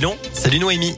Non, salut Noémie.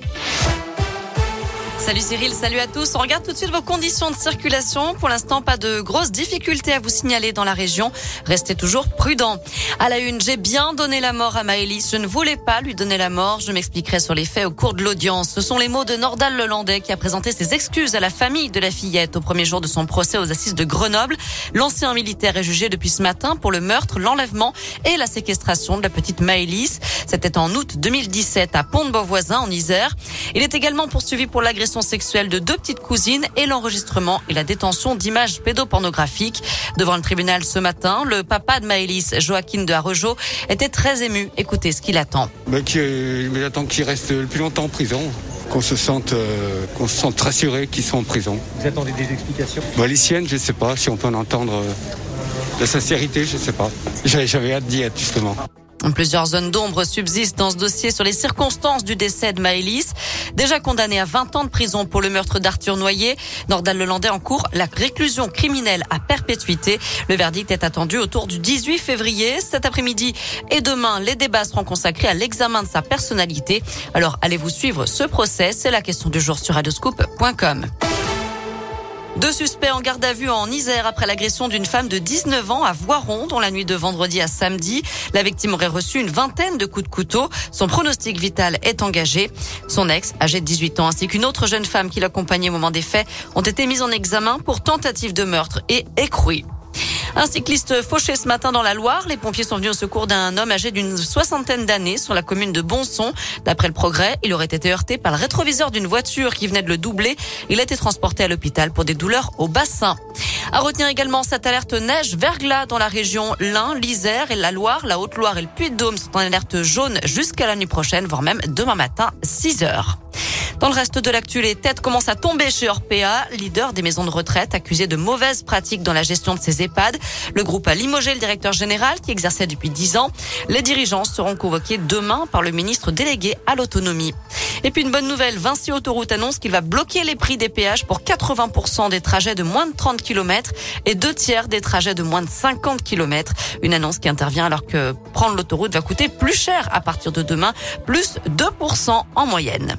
Salut Cyril, salut à tous. On regarde tout de suite vos conditions de circulation. Pour l'instant, pas de grosses difficultés à vous signaler dans la région. Restez toujours prudents. À la une, j'ai bien donné la mort à Maëlys. Je ne voulais pas lui donner la mort. Je m'expliquerai sur les faits au cours de l'audience. Ce sont les mots de Nordal Lelandais qui a présenté ses excuses à la famille de la fillette au premier jour de son procès aux assises de Grenoble. L'ancien militaire est jugé depuis ce matin pour le meurtre, l'enlèvement et la séquestration de la petite Maëlys. C'était en août 2017 à Pont-de-Beauvoisin en Isère. Il est également poursuivi pour l'agression sexuelle de deux petites cousines et l'enregistrement et la détention d'images pédopornographiques. Devant le tribunal ce matin, le papa de Maëlys, Joaquin de Arrejo, était très ému. Écoutez ce qu'il attend. Mais il attend qu'il reste le plus longtemps en prison qu'on se sente, euh, qu'on se sente rassuré qu'ils sont en prison. Vous attendez des explications? Bah, Les siennes, je ne sais pas. Si on peut en entendre euh, la sincérité, je ne sais pas. J'avais hâte d'y être justement. Plusieurs zones d'ombre subsistent dans ce dossier sur les circonstances du décès de Maëlys. Déjà condamné à 20 ans de prison pour le meurtre d'Arthur Noyer, Nordal Lelandais en cours la réclusion criminelle à perpétuité. Le verdict est attendu autour du 18 février. Cet après-midi et demain, les débats seront consacrés à l'examen de sa personnalité. Alors, allez-vous suivre ce procès? C'est la question du jour sur radioscoop.com. Deux suspects en garde à vue en Isère après l'agression d'une femme de 19 ans à Voiron dans la nuit de vendredi à samedi. La victime aurait reçu une vingtaine de coups de couteau. Son pronostic vital est engagé. Son ex, âgé de 18 ans, ainsi qu'une autre jeune femme qui l'accompagnait au moment des faits, ont été mis en examen pour tentative de meurtre et écroué. Un cycliste fauché ce matin dans la Loire. Les pompiers sont venus au secours d'un homme âgé d'une soixantaine d'années sur la commune de Bonson. D'après le progrès, il aurait été heurté par le rétroviseur d'une voiture qui venait de le doubler. Il a été transporté à l'hôpital pour des douleurs au bassin. À retenir également cette alerte neige verglas dans la région l'Ain, l'Isère et la Loire. La Haute-Loire et le Puy-de-Dôme sont en alerte jaune jusqu'à la nuit prochaine, voire même demain matin, 6 heures. Dans le reste de l'actu, les têtes commencent à tomber chez Orpea, leader des maisons de retraite, accusé de mauvaises pratiques dans la gestion de ses EHPAD. Le groupe a limogé le directeur général qui exerçait depuis 10 ans. Les dirigeants seront convoqués demain par le ministre délégué à l'autonomie. Et puis une bonne nouvelle, Vinci Autoroute annonce qu'il va bloquer les prix des péages pour 80% des trajets de moins de 30 km et deux tiers des trajets de moins de 50 km. Une annonce qui intervient alors que prendre l'autoroute va coûter plus cher à partir de demain, plus 2% en moyenne.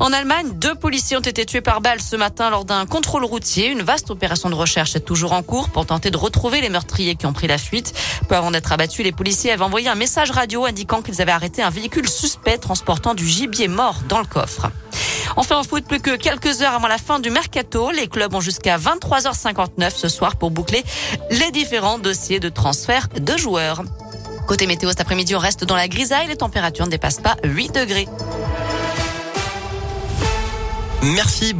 En Allemagne, deux policiers ont été tués par balle ce matin lors d'un contrôle routier. Une vaste opération de recherche est toujours en cours pour tenter de retrouver les meurtriers qui ont pris la fuite. Peu avant d'être abattus, les policiers avaient envoyé un message radio indiquant qu'ils avaient arrêté un véhicule suspect transportant du gibier mort dans le coffre. Enfin en foot, plus que quelques heures avant la fin du mercato, les clubs ont jusqu'à 23h59 ce soir pour boucler les différents dossiers de transfert de joueurs. Côté météo, cet après-midi, on reste dans la grisaille. Les températures ne dépassent pas 8 degrés. Merci.